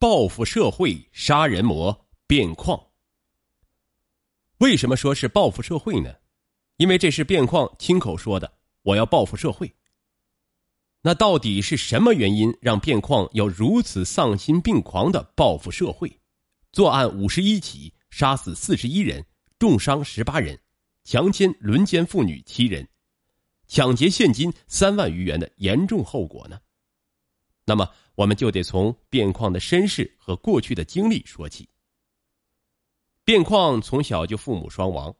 报复社会杀人魔卞矿。为什么说是报复社会呢？因为这是卞矿亲口说的，我要报复社会。那到底是什么原因让卞矿要如此丧心病狂的报复社会，作案五十一起，杀死四十一人，重伤十八人，强奸轮奸妇女七人，抢劫现金三万余元的严重后果呢？那么，我们就得从卞矿的身世和过去的经历说起。卞矿从小就父母双亡，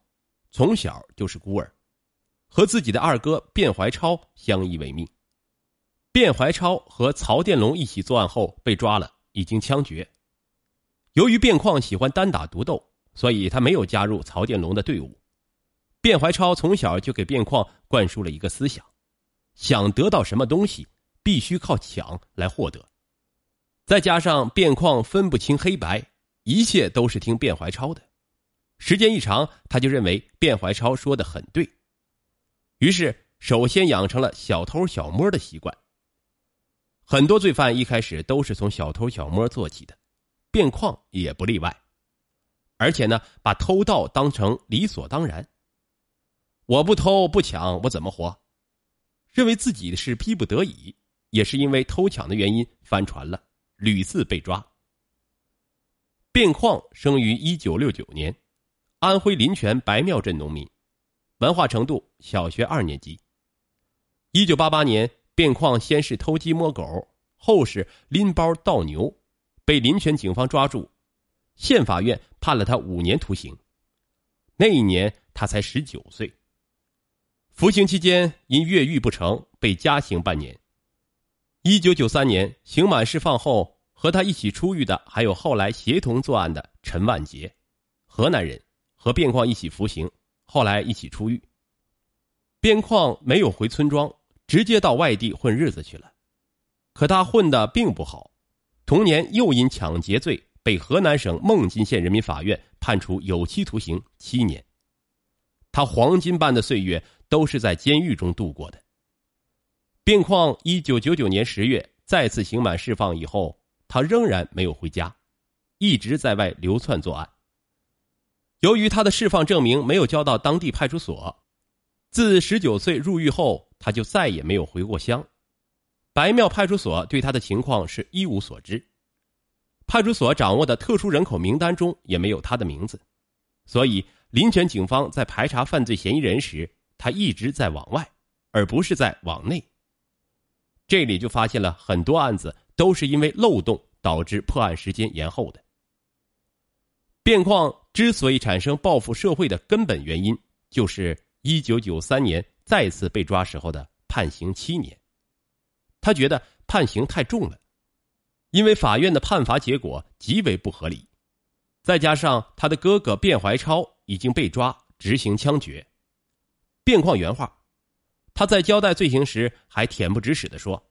从小就是孤儿，和自己的二哥卞怀超相依为命。卞怀超和曹殿龙一起作案后被抓了，已经枪决。由于卞矿喜欢单打独斗，所以他没有加入曹殿龙的队伍。卞怀超从小就给卞矿灌输了一个思想：想得到什么东西。必须靠抢来获得，再加上卞矿分不清黑白，一切都是听卞怀超的。时间一长，他就认为卞怀超说的很对，于是首先养成了小偷小摸的习惯。很多罪犯一开始都是从小偷小摸做起的，卞矿也不例外。而且呢，把偷盗当成理所当然。我不偷不抢，我怎么活？认为自己是逼不得已。也是因为偷抢的原因翻船了，屡次被抓。卞矿生于一九六九年，安徽临泉白庙镇农民，文化程度小学二年级。一九八八年，卞矿先是偷鸡摸狗，后是拎包盗牛，被临泉警方抓住，县法院判了他五年徒刑。那一年他才十九岁。服刑期间因越狱不成，被加刑半年。一九九三年刑满释放后，和他一起出狱的还有后来协同作案的陈万杰，河南人，和卞矿一起服刑，后来一起出狱。边矿没有回村庄，直接到外地混日子去了。可他混的并不好，同年又因抢劫罪被河南省孟津县人民法院判处有期徒刑七年。他黄金般的岁月都是在监狱中度过的。病况一九九九年十月再次刑满释放以后，他仍然没有回家，一直在外流窜作案。由于他的释放证明没有交到当地派出所，自十九岁入狱后，他就再也没有回过乡。白庙派出所对他的情况是一无所知，派出所掌握的特殊人口名单中也没有他的名字，所以临泉警方在排查犯罪嫌疑人时，他一直在往外，而不是在往内。这里就发现了很多案子都是因为漏洞导致破案时间延后的。卞矿之所以产生报复社会的根本原因，就是一九九三年再次被抓时候的判刑七年。他觉得判刑太重了，因为法院的判罚结果极为不合理，再加上他的哥哥卞怀超已经被抓执行枪决。卞矿原话。他在交代罪行时，还恬不知耻的说：“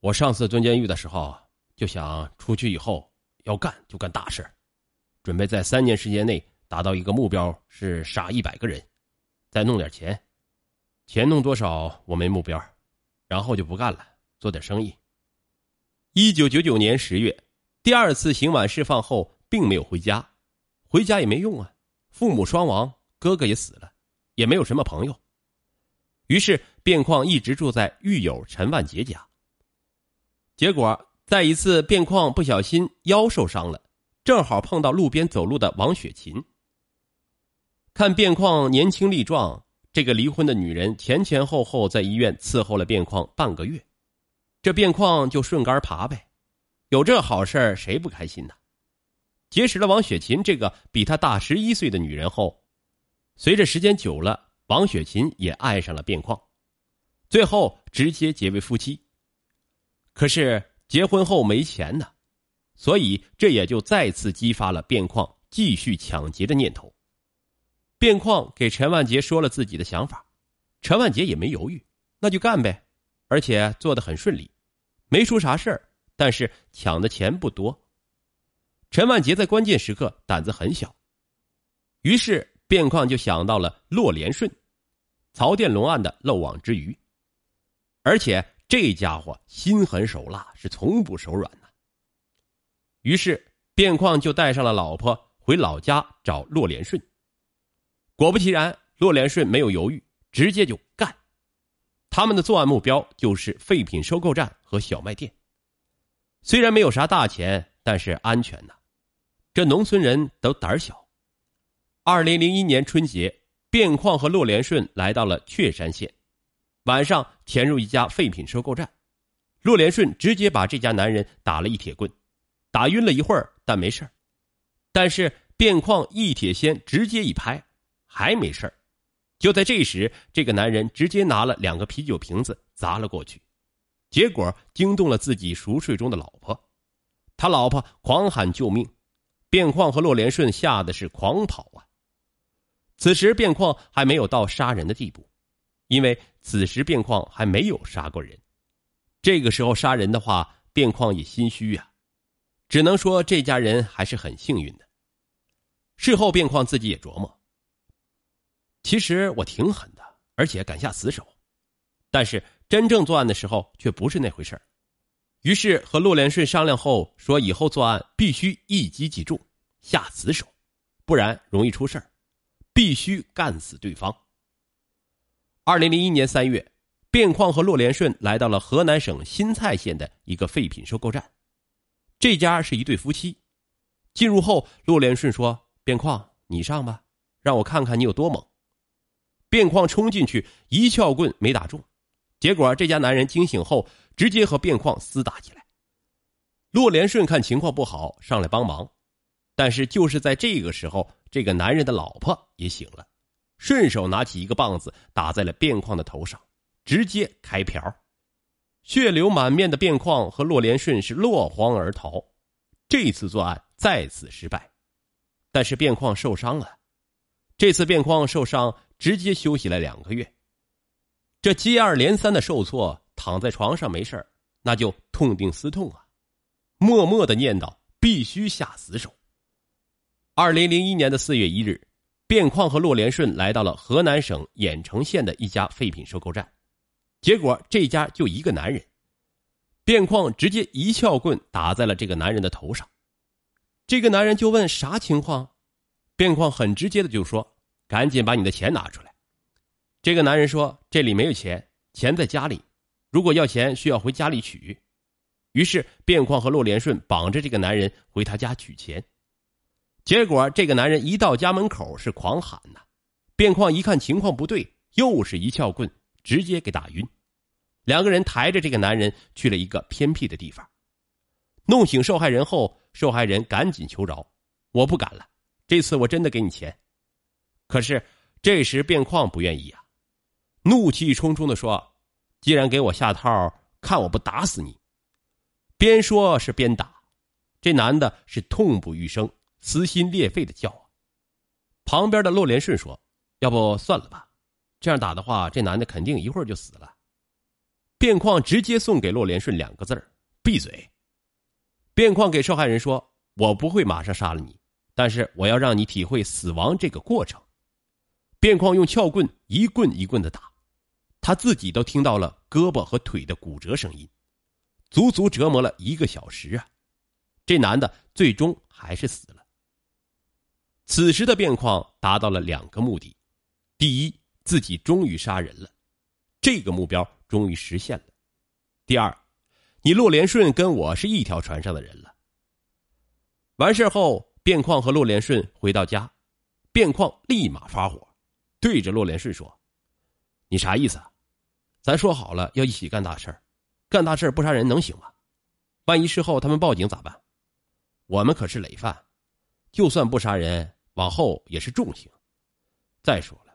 我上次蹲监狱的时候，就想出去以后要干就干大事准备在三年时间内达到一个目标，是杀一百个人，再弄点钱，钱弄多少我没目标，然后就不干了，做点生意。”一九九九年十月，第二次刑满释放后，并没有回家，回家也没用啊，父母双亡，哥哥也死了，也没有什么朋友。于是，卞矿一直住在狱友陈万杰家。结果，在一次卞矿不小心腰受伤了，正好碰到路边走路的王雪琴。看卞矿年轻力壮，这个离婚的女人前前后后在医院伺候了卞矿半个月，这卞矿就顺杆爬呗，有这好事谁不开心呢？结识了王雪琴这个比他大十一岁的女人后，随着时间久了。王雪琴也爱上了卞矿，最后直接结为夫妻。可是结婚后没钱呢，所以这也就再次激发了卞矿继续抢劫的念头。卞矿给陈万杰说了自己的想法，陈万杰也没犹豫，那就干呗，而且做的很顺利，没出啥事儿。但是抢的钱不多。陈万杰在关键时刻胆子很小，于是卞矿就想到了骆连顺。曹殿龙案的漏网之鱼，而且这家伙心狠手辣，是从不手软呐。于是卞矿就带上了老婆回老家找骆连顺。果不其然，骆连顺没有犹豫，直接就干。他们的作案目标就是废品收购站和小卖店。虽然没有啥大钱，但是安全呐。这农村人都胆小。二零零一年春节，卞矿和骆连顺来到了确山县，晚上潜入一家废品收购站。骆连顺直接把这家男人打了一铁棍，打晕了一会儿，但没事但是卞矿一铁锨直接一拍。还没事就在这时，这个男人直接拿了两个啤酒瓶子砸了过去，结果惊动了自己熟睡中的老婆，他老婆狂喊救命，卞矿和骆连顺吓得是狂跑啊。此时卞矿还没有到杀人的地步，因为此时卞矿还没有杀过人，这个时候杀人的话，卞矿也心虚啊，只能说这家人还是很幸运的。事后卞况自己也琢磨。其实我挺狠的，而且敢下死手，但是真正作案的时候却不是那回事于是和骆连顺商量后说，以后作案必须一击即中，下死手，不然容易出事必须干死对方。二零零一年三月，卞矿和骆连顺来到了河南省新蔡县的一个废品收购站，这家是一对夫妻。进入后，骆连顺说：“卞矿，你上吧，让我看看你有多猛。”卞矿冲进去，一撬棍没打中，结果这家男人惊醒后，直接和卞矿厮打起来。骆连顺看情况不好，上来帮忙，但是就是在这个时候，这个男人的老婆也醒了，顺手拿起一个棒子打在了卞矿的头上，直接开瓢，血流满面的卞矿和骆连顺是落荒而逃。这次作案再次失败，但是卞矿受伤了，这次卞矿受伤。直接休息了两个月，这接二连三的受挫，躺在床上没事那就痛定思痛啊，默默的念叨必须下死手。二零零一年的四月一日，卞矿和骆连顺来到了河南省郾城县的一家废品收购站，结果这家就一个男人，卞矿直接一撬棍打在了这个男人的头上，这个男人就问啥情况，卞矿很直接的就说。赶紧把你的钱拿出来！这个男人说：“这里没有钱，钱在家里。如果要钱，需要回家里取。”于是卞矿和骆连顺绑着这个男人回他家取钱。结果这个男人一到家门口是狂喊呐！卞矿一看情况不对，又是一撬棍，直接给打晕。两个人抬着这个男人去了一个偏僻的地方，弄醒受害人后，受害人赶紧求饶：“我不敢了，这次我真的给你钱。”可是，这时卞矿不愿意啊，怒气冲冲的说：“既然给我下套，看我不打死你！”边说是边打，这男的是痛不欲生、撕心裂肺的叫啊。旁边的骆连顺说：“要不算了吧，这样打的话，这男的肯定一会儿就死了。”卞矿直接送给骆连顺两个字闭嘴。”卞矿给受害人说：“我不会马上杀了你，但是我要让你体会死亡这个过程。”卞矿用撬棍一棍一棍的打，他自己都听到了胳膊和腿的骨折声音，足足折磨了一个小时啊！这男的最终还是死了。此时的卞矿达到了两个目的：第一，自己终于杀人了，这个目标终于实现了；第二，你骆连顺跟我是一条船上的人了。完事后，卞矿和骆连顺回到家，卞矿立马发火。对着骆连顺说：“你啥意思？咱说好了要一起干大事干大事不杀人能行吗？万一事后他们报警咋办？我们可是累犯，就算不杀人，往后也是重刑。再说了，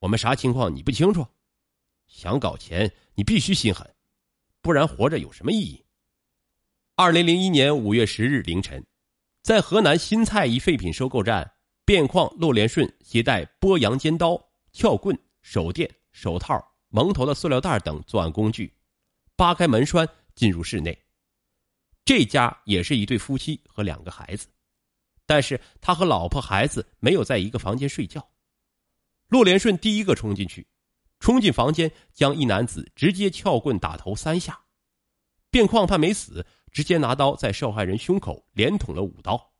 我们啥情况你不清楚？想搞钱，你必须心狠，不然活着有什么意义？”二零零一年五月十日凌晨，在河南新蔡一废品收购站，卞矿、陆连顺携带剥羊尖刀。撬棍、手电、手套、蒙头的塑料袋等作案工具，扒开门栓进入室内。这家也是一对夫妻和两个孩子，但是他和老婆孩子没有在一个房间睡觉。骆连顺第一个冲进去，冲进房间将一男子直接撬棍打头三下。卞矿怕没死，直接拿刀在受害人胸口连捅了五刀，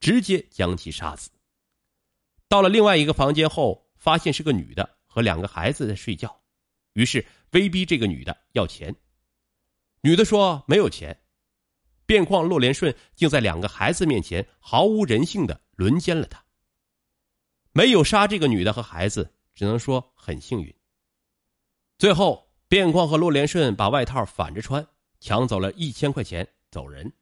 直接将其杀死。到了另外一个房间后，发现是个女的和两个孩子在睡觉，于是威逼这个女的要钱。女的说没有钱，便况骆连顺竟在两个孩子面前毫无人性的轮奸了他。没有杀这个女的和孩子，只能说很幸运。最后，卞况和骆连顺把外套反着穿，抢走了一千块钱走人。